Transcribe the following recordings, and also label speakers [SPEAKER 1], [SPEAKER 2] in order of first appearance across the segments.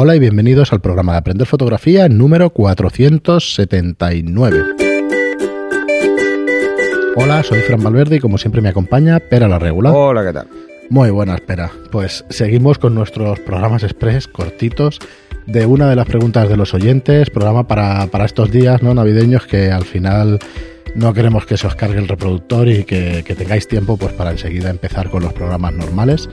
[SPEAKER 1] Hola y bienvenidos al programa de Aprender Fotografía número 479. Hola, soy Fran Valverde y como siempre me acompaña Pera la Regular.
[SPEAKER 2] Hola, ¿qué tal?
[SPEAKER 1] Muy buena, espera. Pues seguimos con nuestros programas express cortitos de una de las preguntas de los oyentes, programa para, para estos días no navideños que al final no queremos que se os cargue el reproductor y que, que tengáis tiempo pues para enseguida empezar con los programas normales.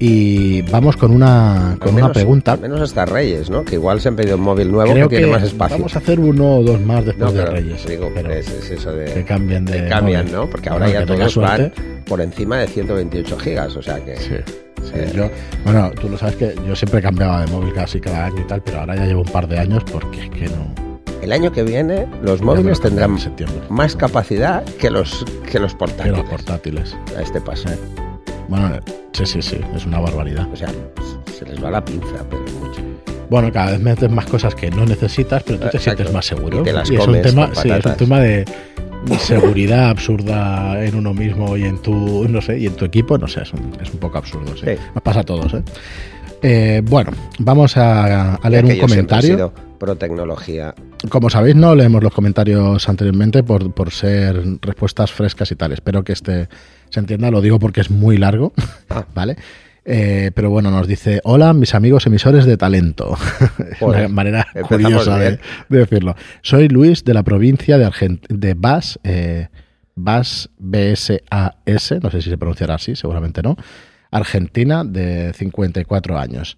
[SPEAKER 1] Y vamos con una, con una pregunta.
[SPEAKER 2] al menos hasta Reyes, ¿no? Que igual se han pedido un móvil nuevo
[SPEAKER 1] Creo
[SPEAKER 2] que
[SPEAKER 1] que
[SPEAKER 2] tiene más espacio.
[SPEAKER 1] vamos a hacer uno o dos más después
[SPEAKER 2] no,
[SPEAKER 1] de Reyes.
[SPEAKER 2] digo,
[SPEAKER 1] pero
[SPEAKER 2] es, es eso de
[SPEAKER 1] que cambien de
[SPEAKER 2] que cambian,
[SPEAKER 1] móvil.
[SPEAKER 2] ¿no? Porque ahora
[SPEAKER 1] Bueno,
[SPEAKER 2] ya todos van por encima de 128 gigas, o sea que
[SPEAKER 1] Sí, sí,
[SPEAKER 2] Eh.
[SPEAKER 1] yo, bueno, tú lo sabes que yo siempre cambiaba de móvil casi cada año y tal, pero ahora ya llevo un par de años porque es que no.
[SPEAKER 2] El año que viene los móviles tendrán más capacidad que los que los
[SPEAKER 1] Que
[SPEAKER 2] portátiles.
[SPEAKER 1] los portátiles.
[SPEAKER 2] a este paso.
[SPEAKER 1] Bueno, sí, sí, sí, es una barbaridad.
[SPEAKER 2] O sea, se les va la pinza, pero mucho.
[SPEAKER 1] Bueno, cada vez metes más cosas que no necesitas, pero tú te
[SPEAKER 2] Exacto.
[SPEAKER 1] sientes más seguro.
[SPEAKER 2] Y te las
[SPEAKER 1] es un
[SPEAKER 2] comes
[SPEAKER 1] tema, sí, es un tema de seguridad absurda en uno mismo y en tu, no sé, y en tu equipo, no sé, es un, es un poco absurdo, sí.
[SPEAKER 2] Sí.
[SPEAKER 1] Nos pasa a todos, ¿eh? Eh, bueno, vamos a, a leer un comentario.
[SPEAKER 2] pro tecnología.
[SPEAKER 1] Como sabéis, no leemos los comentarios anteriormente por, por ser respuestas frescas y tal. Espero que este se entienda, lo digo porque es muy largo,
[SPEAKER 2] Ah.
[SPEAKER 1] ¿vale? Eh, pero bueno, nos dice, hola mis amigos emisores de talento. Una manera curiosa de decirlo. Soy Luis de la provincia de, Argent de Bas, eh, Bas, B-S-A-S, no sé si se pronunciará así, seguramente no, Argentina, de 54 años.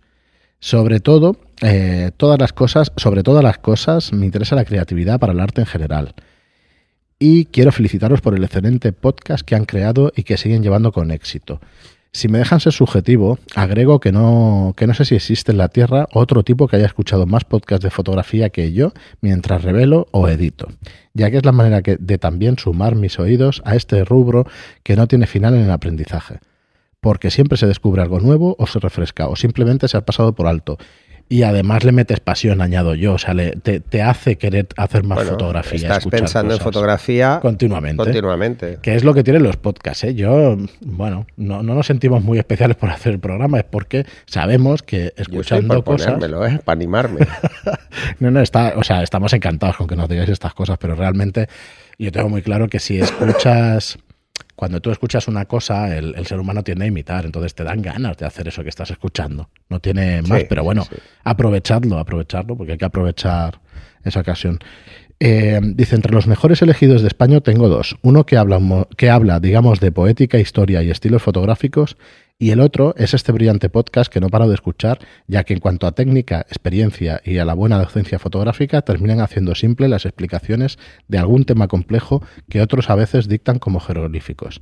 [SPEAKER 1] Sobre todo, eh, todas las cosas, sobre todas las cosas, me interesa la creatividad para el arte en general. Y quiero felicitaros por el excelente podcast que han creado y que siguen llevando con éxito. Si me dejan ser subjetivo, agrego que no, que no sé si existe en la Tierra otro tipo que haya escuchado más podcasts de fotografía que yo mientras revelo o edito, ya que es la manera que- de también sumar mis oídos a este rubro que no tiene final en el aprendizaje porque siempre se descubre algo nuevo o se refresca o simplemente se ha pasado por alto. Y además le metes pasión, añado yo, o sea, le- te, te hace querer hacer más
[SPEAKER 2] Bueno,
[SPEAKER 1] fotografía.
[SPEAKER 2] Estás pensando en fotografía
[SPEAKER 1] continuamente.
[SPEAKER 2] continuamente.
[SPEAKER 1] Que es lo que tienen los podcasts, ¿eh? Yo, bueno, no, no nos sentimos muy especiales por hacer el programa, es porque sabemos que
[SPEAKER 2] Yo
[SPEAKER 1] escuchando
[SPEAKER 2] por
[SPEAKER 1] cosas...
[SPEAKER 2] ponérmelo, ¿eh? Para animarme.
[SPEAKER 1] No, no, está, o sea, estamos encantados con que nos digáis estas cosas, pero realmente yo tengo muy claro que si escuchas, cuando tú escuchas una cosa, el, el ser humano tiende a imitar, entonces te dan ganas de hacer eso que estás escuchando. No tiene más,
[SPEAKER 2] Sí,
[SPEAKER 1] pero bueno,
[SPEAKER 2] sí.
[SPEAKER 1] aprovechadlo, aprovechadlo, porque hay que aprovechar esa ocasión. Eh, dice, entre los mejores elegidos de España tengo dos. Uno que habla, que habla, digamos, de poética, historia y estilos fotográficos, y el otro es este brillante podcast que no paro de escuchar, ya que en cuanto a técnica, experiencia y a la buena docencia fotográfica, terminan haciendo simple las explicaciones de algún tema complejo que otros a veces dictan como jeroglíficos.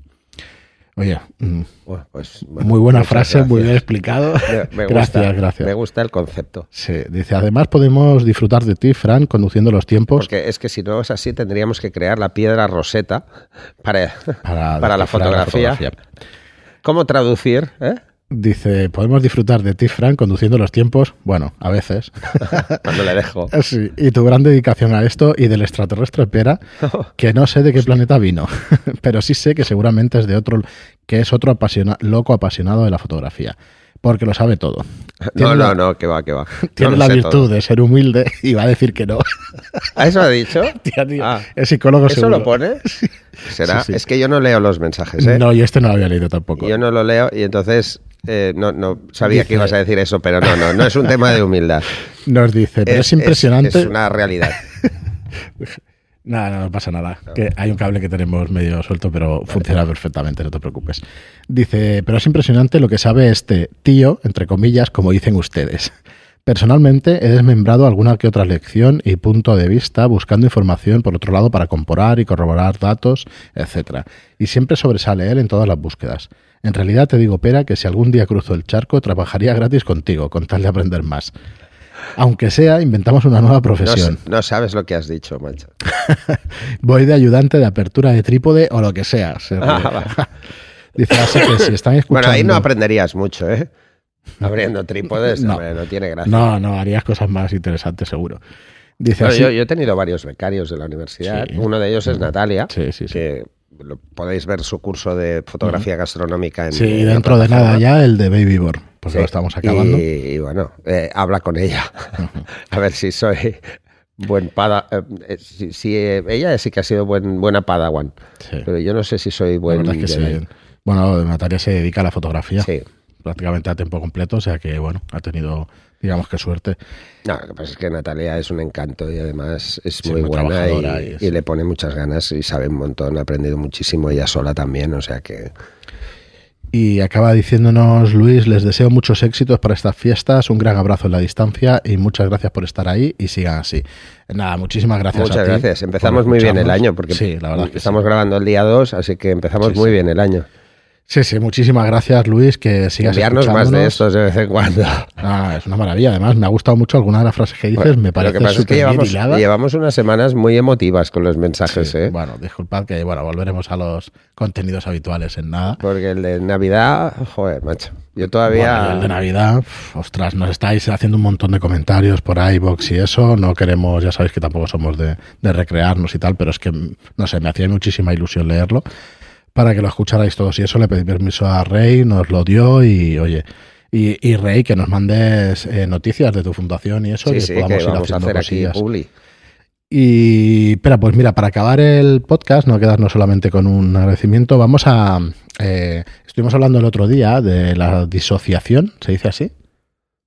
[SPEAKER 1] Oye, mm,
[SPEAKER 2] Bueno, pues, bueno,
[SPEAKER 1] muy buena frase, muy bien explicado.
[SPEAKER 2] Me- me
[SPEAKER 1] gracias,
[SPEAKER 2] gusta,
[SPEAKER 1] gracias.
[SPEAKER 2] Me gusta el concepto.
[SPEAKER 1] Sí, dice, además podemos disfrutar de ti, Fran, conduciendo los tiempos
[SPEAKER 2] Porque es que si no es así, tendríamos que crear la piedra roseta para,
[SPEAKER 1] para,
[SPEAKER 2] para la fotografía. ¿Cómo traducir? eh?
[SPEAKER 1] Dice, podemos disfrutar de ti, Fran, conduciendo los tiempos, bueno, a veces.
[SPEAKER 2] Cuando le dejo.
[SPEAKER 1] Sí, y tu gran dedicación a esto y del extraterrestre Pera, que no sé de qué planeta vino, pero sí sé que seguramente es de otro, que es otro apasiona- loco apasionado de la fotografía, porque lo sabe todo.
[SPEAKER 2] No,
[SPEAKER 1] Tiene
[SPEAKER 2] no,
[SPEAKER 1] la-
[SPEAKER 2] no, que va, que va.
[SPEAKER 1] Tiene
[SPEAKER 2] No
[SPEAKER 1] la virtud
[SPEAKER 2] todo.
[SPEAKER 1] de ser humilde y va a decir que no.
[SPEAKER 2] ¿Ah, eso ha dicho?
[SPEAKER 1] Tía, tío,
[SPEAKER 2] Ah,
[SPEAKER 1] es psicólogo
[SPEAKER 2] ¿Eso
[SPEAKER 1] seguro.
[SPEAKER 2] lo pone? Será.
[SPEAKER 1] Sí, sí.
[SPEAKER 2] Es que yo no leo los mensajes, ¿eh?
[SPEAKER 1] No, yo este no lo había leído tampoco.
[SPEAKER 2] Yo no lo leo y entonces eh, no, no sabía
[SPEAKER 1] Dice-
[SPEAKER 2] que ibas a decir eso, pero no, no, no es un tema de humildad.
[SPEAKER 1] Nos dice, pero es, impresionante.
[SPEAKER 2] Es, una realidad.
[SPEAKER 1] Nada, no, no pasa nada. Que hay un cable que tenemos medio suelto, pero funciona perfectamente, no te preocupes. Dice, pero es impresionante lo que sabe este tío, entre comillas, como dicen ustedes. Personalmente he desmembrado alguna que otra lección y punto de vista buscando información por otro lado para comparar y corroborar datos, etcétera. Y siempre sobresale él en todas las búsquedas. En realidad te digo, Pera, que si algún día cruzo el charco, trabajaría gratis contigo, con tal de aprender más. Aunque sea, inventamos una nueva profesión.
[SPEAKER 2] no sabes lo que has dicho, macho.
[SPEAKER 1] Voy de ayudante de apertura de trípode o lo que sea. se.
[SPEAKER 2] Ah.
[SPEAKER 1] Dice así que si están escuchando.
[SPEAKER 2] Bueno, ahí no aprenderías mucho, ¿eh? Abriendo trípodes,
[SPEAKER 1] No.
[SPEAKER 2] hombre, no tiene gracia.
[SPEAKER 1] No, no, harías cosas más interesantes, seguro. Dice
[SPEAKER 2] Bueno,
[SPEAKER 1] así.
[SPEAKER 2] yo, yo he tenido varios becarios de la universidad.
[SPEAKER 1] Sí.
[SPEAKER 2] Uno de ellos es Natalia,
[SPEAKER 1] Sí, sí, sí.
[SPEAKER 2] que lo- podéis ver su curso de fotografía gastronómica en
[SPEAKER 1] Sí,
[SPEAKER 2] en
[SPEAKER 1] dentro de nada ya el de Baby Born. Porque
[SPEAKER 2] Sí.
[SPEAKER 1] lo estamos acabando.
[SPEAKER 2] Y, y bueno, eh, habla con ella. a ver si soy buen pada. eh, si, si, eh, ella sí que ha sido buen, buena padawan.
[SPEAKER 1] Sí.
[SPEAKER 2] Pero yo no sé si soy buen.
[SPEAKER 1] verdad es que
[SPEAKER 2] Jedi.
[SPEAKER 1] sí. Bueno, Natalia se dedica a la fotografía
[SPEAKER 2] Sí.
[SPEAKER 1] prácticamente a tiempo completo, o sea que, bueno, ha tenido, digamos que suerte.
[SPEAKER 2] No, lo que pasa es que Natalia es un encanto y además es muy,
[SPEAKER 1] muy
[SPEAKER 2] buena
[SPEAKER 1] trabajadora
[SPEAKER 2] y,
[SPEAKER 1] y es-
[SPEAKER 2] y le pone muchas ganas y sabe un montón. Ha aprendido muchísimo ella sola también, o sea que.
[SPEAKER 1] Y acaba diciéndonos Luis, les deseo muchos éxitos para estas fiestas, un gran abrazo en la distancia y muchas gracias por estar ahí y sigan así. Nada, muchísimas gracias. a
[SPEAKER 2] Muchas
[SPEAKER 1] ti
[SPEAKER 2] gracias. Empezamos muy bien el año porque
[SPEAKER 1] sí, la verdad que
[SPEAKER 2] estamos
[SPEAKER 1] sí.
[SPEAKER 2] grabando el día 2, así que empezamos
[SPEAKER 1] Sí,
[SPEAKER 2] muy bien el año.
[SPEAKER 1] Sí, sí, muchísimas gracias Luis, que sigas
[SPEAKER 2] Enviarnos más de estos de vez en cuando.
[SPEAKER 1] Ah, es una maravilla, además me ha gustado mucho alguna de las frases que dices,
[SPEAKER 2] Bueno,
[SPEAKER 1] me parece
[SPEAKER 2] que pasa es que
[SPEAKER 1] súper bien
[SPEAKER 2] llevamos, unas semanas muy emotivas con los mensajes,
[SPEAKER 1] Sí,
[SPEAKER 2] ¿eh?
[SPEAKER 1] Bueno, disculpad que bueno, volveremos a los contenidos habituales en nada.
[SPEAKER 2] Porque el de Navidad, joder, macho. Yo todavía.
[SPEAKER 1] Bueno, el de Navidad, ostras, nos estáis haciendo un montón de comentarios por iBox y eso. No queremos, ya sabéis que tampoco somos de, de recrearnos y tal, pero es que, no sé, me hacía muchísima ilusión leerlo para que lo escucharais todos. Y eso le pedí permiso a Rey, nos lo dio y, oye, y, y Rey, que nos mandes eh, noticias de tu fundación y eso,
[SPEAKER 2] sí,
[SPEAKER 1] que
[SPEAKER 2] sí,
[SPEAKER 1] podamos
[SPEAKER 2] que
[SPEAKER 1] ir
[SPEAKER 2] a hacer aquí
[SPEAKER 1] cosillas.
[SPEAKER 2] publi.
[SPEAKER 1] Y, espera, pues mira, para acabar el podcast, no quedarnos solamente con un agradecimiento, vamos a... eh, estuvimos hablando el otro día de la disociación, ¿se dice así?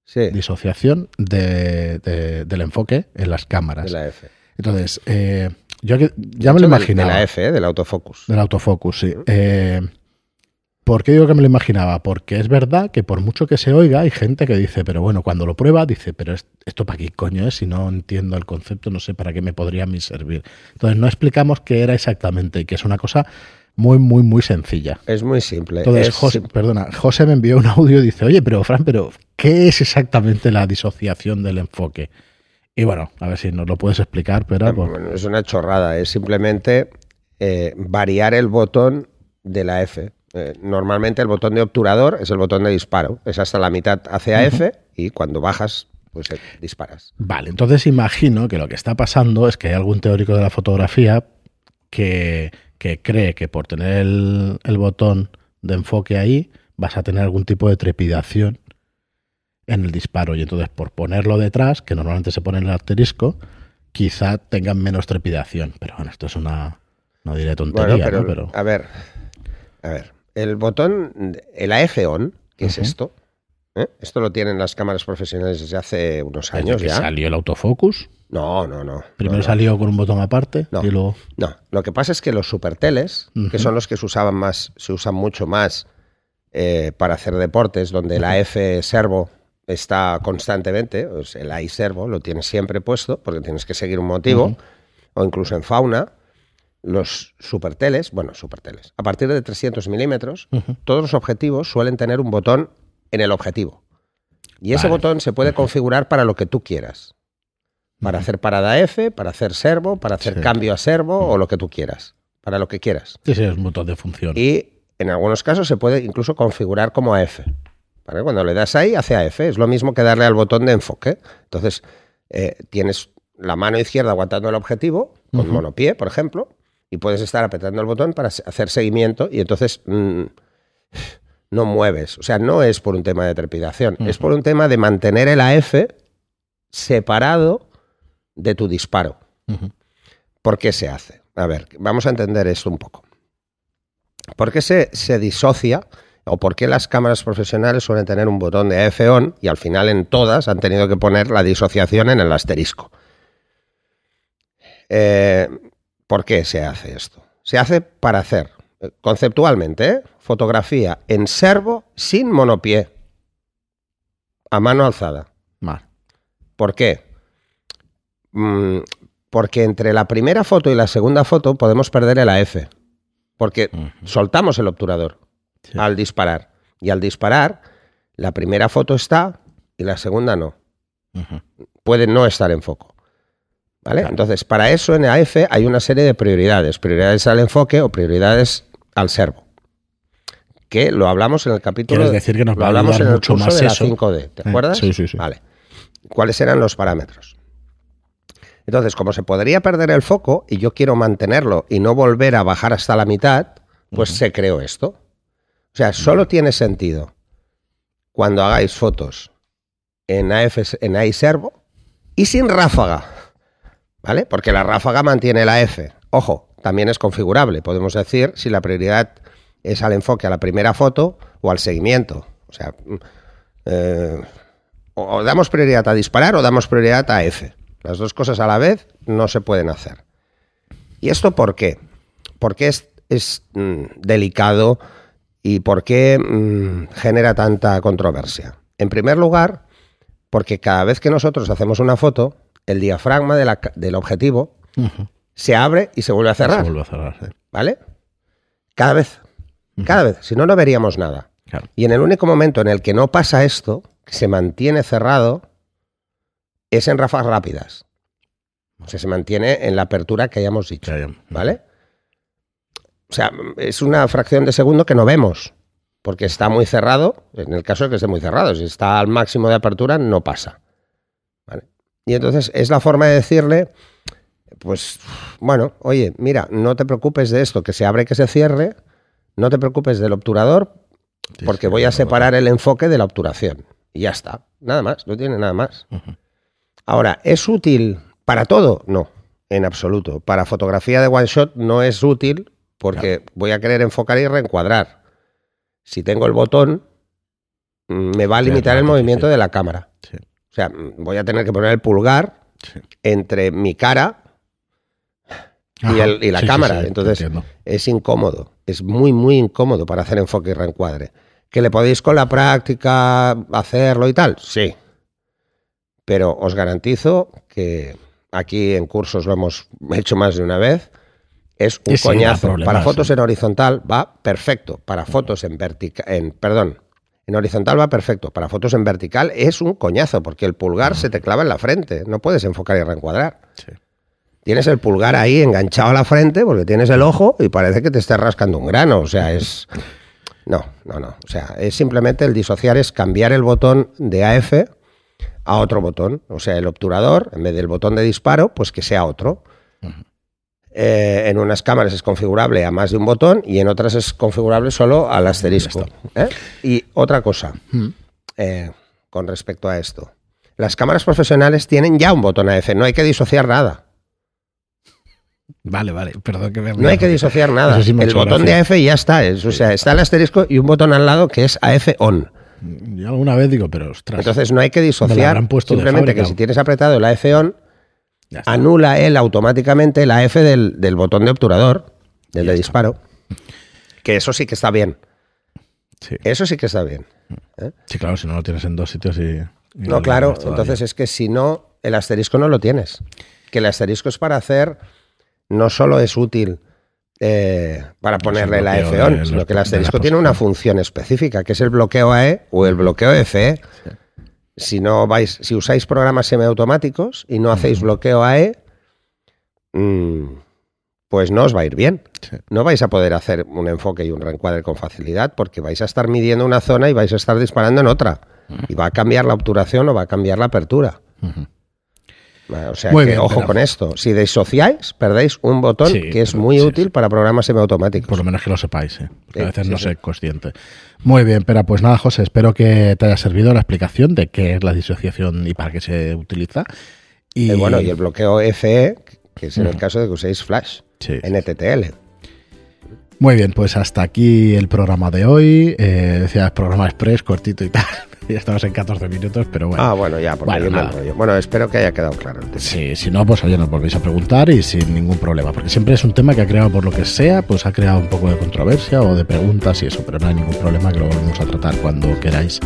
[SPEAKER 2] Sí,
[SPEAKER 1] Disociación de, de- del enfoque en las cámaras.
[SPEAKER 2] de la F.
[SPEAKER 1] Entonces, eh, yo que, ya me lo imaginaba.
[SPEAKER 2] De la F, ¿eh? del autofocus.
[SPEAKER 1] Del autofocus, sí. Eh, ¿Por qué digo que me lo imaginaba? Porque es verdad que por mucho que se oiga, hay gente que dice, pero bueno, cuando lo prueba, dice, pero es- esto para qué coño es, si no entiendo el concepto, no sé para qué me podría a mí servir. Entonces, no explicamos qué era exactamente y que es una cosa muy, muy, muy sencilla.
[SPEAKER 2] Es muy simple.
[SPEAKER 1] Entonces,
[SPEAKER 2] Es
[SPEAKER 1] José, perdona, José me envió un audio y dice, oye, pero Fran, pero ¿qué es exactamente la disociación del enfoque? Y bueno, a ver si nos lo puedes explicar, pero por-
[SPEAKER 2] Bueno, es una chorrada, es simplemente eh, variar el botón de la F. Eh, normalmente el botón de obturador es el botón de disparo, es hasta la mitad hacia F y cuando bajas, pues eh, disparas.
[SPEAKER 1] Vale, entonces imagino que lo que está pasando es que hay algún teórico de la fotografía que, que cree que por tener el, el botón de enfoque ahí vas a tener algún tipo de trepidación en el disparo y entonces por ponerlo detrás, que normalmente se pone en el asterisco, quizá tengan menos trepidación. Pero bueno, esto es una, no diré tontería,
[SPEAKER 2] Bueno, pero,
[SPEAKER 1] ¿no? Pero,
[SPEAKER 2] a ver, a ver, el botón, el AF on, ¿qué es esto? ¿Eh? Esto lo tienen las cámaras profesionales desde hace unos años
[SPEAKER 1] que
[SPEAKER 2] ya.
[SPEAKER 1] salió el autofocus,
[SPEAKER 2] No, no, no.
[SPEAKER 1] primero
[SPEAKER 2] no, no.
[SPEAKER 1] salió con un botón aparte
[SPEAKER 2] No.
[SPEAKER 1] y luego...
[SPEAKER 2] No, lo que pasa es que los superteles, que
[SPEAKER 1] Ujú.
[SPEAKER 2] son los que se usaban más, se usan mucho más eh, para hacer deportes, donde la F servo está constantemente, pues el I servo lo tienes siempre puesto, porque tienes que seguir un motivo, o incluso en fauna, los superteles, bueno, superteles, a partir de 300 milímetros, todos los objetivos suelen tener un botón en el objetivo. Y ese botón se puede configurar para lo que tú quieras. Para hacer parada F, para hacer servo, para hacer
[SPEAKER 1] Sí.
[SPEAKER 2] cambio a servo o lo que tú quieras. Para lo que quieras.
[SPEAKER 1] Sí, es un botón de función.
[SPEAKER 2] Y en algunos casos se puede incluso configurar como AF. ¿Vale? Cuando le das ahí, hace AF. Es lo mismo que darle al botón de enfoque. Entonces, eh, tienes la mano izquierda aguantando el objetivo, con
[SPEAKER 1] Ujú.
[SPEAKER 2] monopié, por ejemplo, y puedes estar apretando el botón para hacer seguimiento y entonces mm, no mueves. O sea, no es por un tema de trepidación, es por un tema de mantener el AF separado de tu disparo. ¿Por qué se hace? A ver, vamos a entender esto un poco. ¿Por qué se, se disocia o por qué las cámaras profesionales suelen tener un botón de AF on y al final en todas han tenido que poner la disociación en el asterisco? Eh, ¿Por qué se hace esto? Se hace para hacer, eh, conceptualmente, ¿eh? fotografía en servo sin monopié, a mano alzada.
[SPEAKER 1] Vale.
[SPEAKER 2] ¿Por qué? Mm, porque entre la primera foto y la segunda foto podemos perder el AF. Porque soltamos el obturador
[SPEAKER 1] Sí.
[SPEAKER 2] al disparar. Y al disparar, la primera foto está y la segunda no.
[SPEAKER 1] Ujú.
[SPEAKER 2] Puede no estar en foco. ¿Vale?
[SPEAKER 1] Claro.
[SPEAKER 2] Entonces, para eso en AF hay una serie de prioridades. Prioridades al enfoque o prioridades al servo. Que lo hablamos en el capítulo.
[SPEAKER 1] Quieres decir que nos
[SPEAKER 2] lo
[SPEAKER 1] va a
[SPEAKER 2] hablamos en el
[SPEAKER 1] mucho
[SPEAKER 2] curso
[SPEAKER 1] más
[SPEAKER 2] de la
[SPEAKER 1] eso.
[SPEAKER 2] 5D. ¿Te
[SPEAKER 1] Eh,
[SPEAKER 2] acuerdas?
[SPEAKER 1] sí, sí, sí.
[SPEAKER 2] Vale. ¿Cuáles eran los parámetros? Entonces, como se podría perder el foco y yo quiero mantenerlo y no volver a bajar hasta la mitad, pues se creó esto. O sea, solo tiene sentido cuando hagáis fotos en, AF, en iServo y sin ráfaga, ¿vale? Porque la ráfaga mantiene la F. Ojo, también es configurable. Podemos decir si la prioridad es al enfoque a la primera foto o al seguimiento. O sea, mm, eh, o damos prioridad a disparar o damos prioridad a F. Las dos cosas a la vez no se pueden hacer. ¿Y esto por qué? Porque es, es mm, delicado y por qué mm, genera tanta controversia. En primer lugar, porque cada vez que nosotros hacemos una foto, el diafragma del objetivo se abre y se vuelve a cerrar.
[SPEAKER 1] Se vuelve a cerrar,
[SPEAKER 2] ¿Vale? Cada vez. Cada vez. Si no, no veríamos nada. Y en el único momento en el que no pasa esto, que se mantiene cerrado, es en ráfagas rápidas. O sea, se mantiene en la apertura que hayamos dicho. ¿Vale? O sea, es una fracción de segundo que no vemos, porque está muy cerrado, en el caso de que esté muy cerrado, si está al máximo de apertura, no pasa. ¿Vale? Y entonces es la forma de decirle, pues, bueno, oye, mira, no te preocupes de esto, que se abre y que se cierre, no te preocupes del obturador, porque voy a separar el enfoque de la obturación. Y ya está, nada más, no tiene nada más. Ahora, ¿es útil para todo? No, en absoluto. Para fotografía de one shot no es útil porque voy a querer enfocar y reencuadrar. Si tengo el botón, me va a limitar el movimiento de la cámara. O sea, voy a tener que poner el pulgar entre mi cara y, la cámara. Entonces, es incómodo. Es muy, muy incómodo para hacer enfoque y reencuadre. ¿Que le podéis con la práctica hacerlo y tal? Sí. Pero os garantizo que aquí en cursos lo hemos hecho más de una vez es un coñazo. Para fotos en horizontal va perfecto. Para fotos en vertical, en, perdón, en horizontal va perfecto. Para fotos en vertical es un coñazo porque el pulgar se te clava en la frente. No puedes enfocar y reencuadrar. Tienes el pulgar ahí enganchado a la frente porque tienes el ojo y parece que te estés rascando un grano. O sea, es. No, no, no. O sea, es simplemente el disociar, es cambiar el botón de AF a otro botón. O sea, el obturador, en vez del botón de disparo, pues que sea otro. Eh, en unas cámaras es configurable a más de un botón y en otras es configurable solo al asterisco. ¿eh? Y otra cosa mm. eh, con respecto a esto. Las cámaras profesionales tienen ya un botón AF, no hay que disociar nada.
[SPEAKER 1] Vale, vale, perdón que me...
[SPEAKER 2] No hay que disociar nada. el botón de AF ya está, o sea, está el asterisco y un botón al lado que es AF on.
[SPEAKER 1] Yo alguna vez digo, pero ostras.
[SPEAKER 2] Entonces no hay que disociar, simplemente que si tienes apretado el AF on, anula él automáticamente la F del, botón de obturador, del de disparo. Que eso sí que está bien. Eso sí que está bien.
[SPEAKER 1] ¿eh? Sí, claro, si no lo tienes en dos sitios y.
[SPEAKER 2] no, claro, entonces es que si no, el asterisco no lo tienes. Que el asterisco es para hacer, no solo es útil eh, para ponerle la F on, sino que el asterisco tiene una función específica, que es el bloqueo AE o el bloqueo FE si no vais, si usáis programas semiautomáticos y no hacéis bloqueo AE, mm, pues no os va a ir bien. No vais a poder hacer un enfoque y un reencuadre con facilidad porque vais a estar midiendo una zona y vais a estar disparando en otra. Y va a cambiar la obturación o va a cambiar la apertura. O sea que ojo con esto. Si disociáis, perdéis un botón que es muy útil para programas semiautomáticos.
[SPEAKER 1] Por lo menos que lo sepáis, ¿eh? a veces no soy consciente. Muy bien, pero pues nada, José, espero que te haya servido la explicación de qué es la disociación y para qué se utiliza.
[SPEAKER 2] Y eh, bueno, y el bloqueo FE, que es en el caso de que uséis Flash, NTTL.
[SPEAKER 1] Muy bien, pues hasta aquí el programa de hoy. Eh, decía programa express, cortito y tal ya estabas en 14 minutos, pero bueno.
[SPEAKER 2] Ah, bueno, ya, porque bueno, yo me enrollo. Bueno, espero que haya quedado claro. El tema.
[SPEAKER 1] Sí, si no, pues oye, nos volvéis a preguntar y sin ningún problema, porque siempre es un tema que ha creado por lo que sea, pues ha creado un poco de controversia o de preguntas y eso, pero no hay ningún problema que lo volvemos a tratar cuando queráis.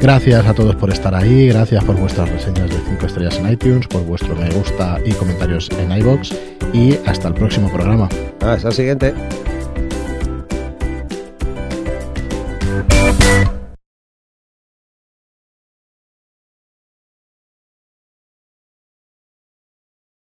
[SPEAKER 1] Gracias a todos por estar ahí, gracias por vuestras reseñas de 5 estrellas en iTunes, por vuestro me gusta y comentarios en iBox y hasta el próximo programa.
[SPEAKER 2] Hasta el siguiente.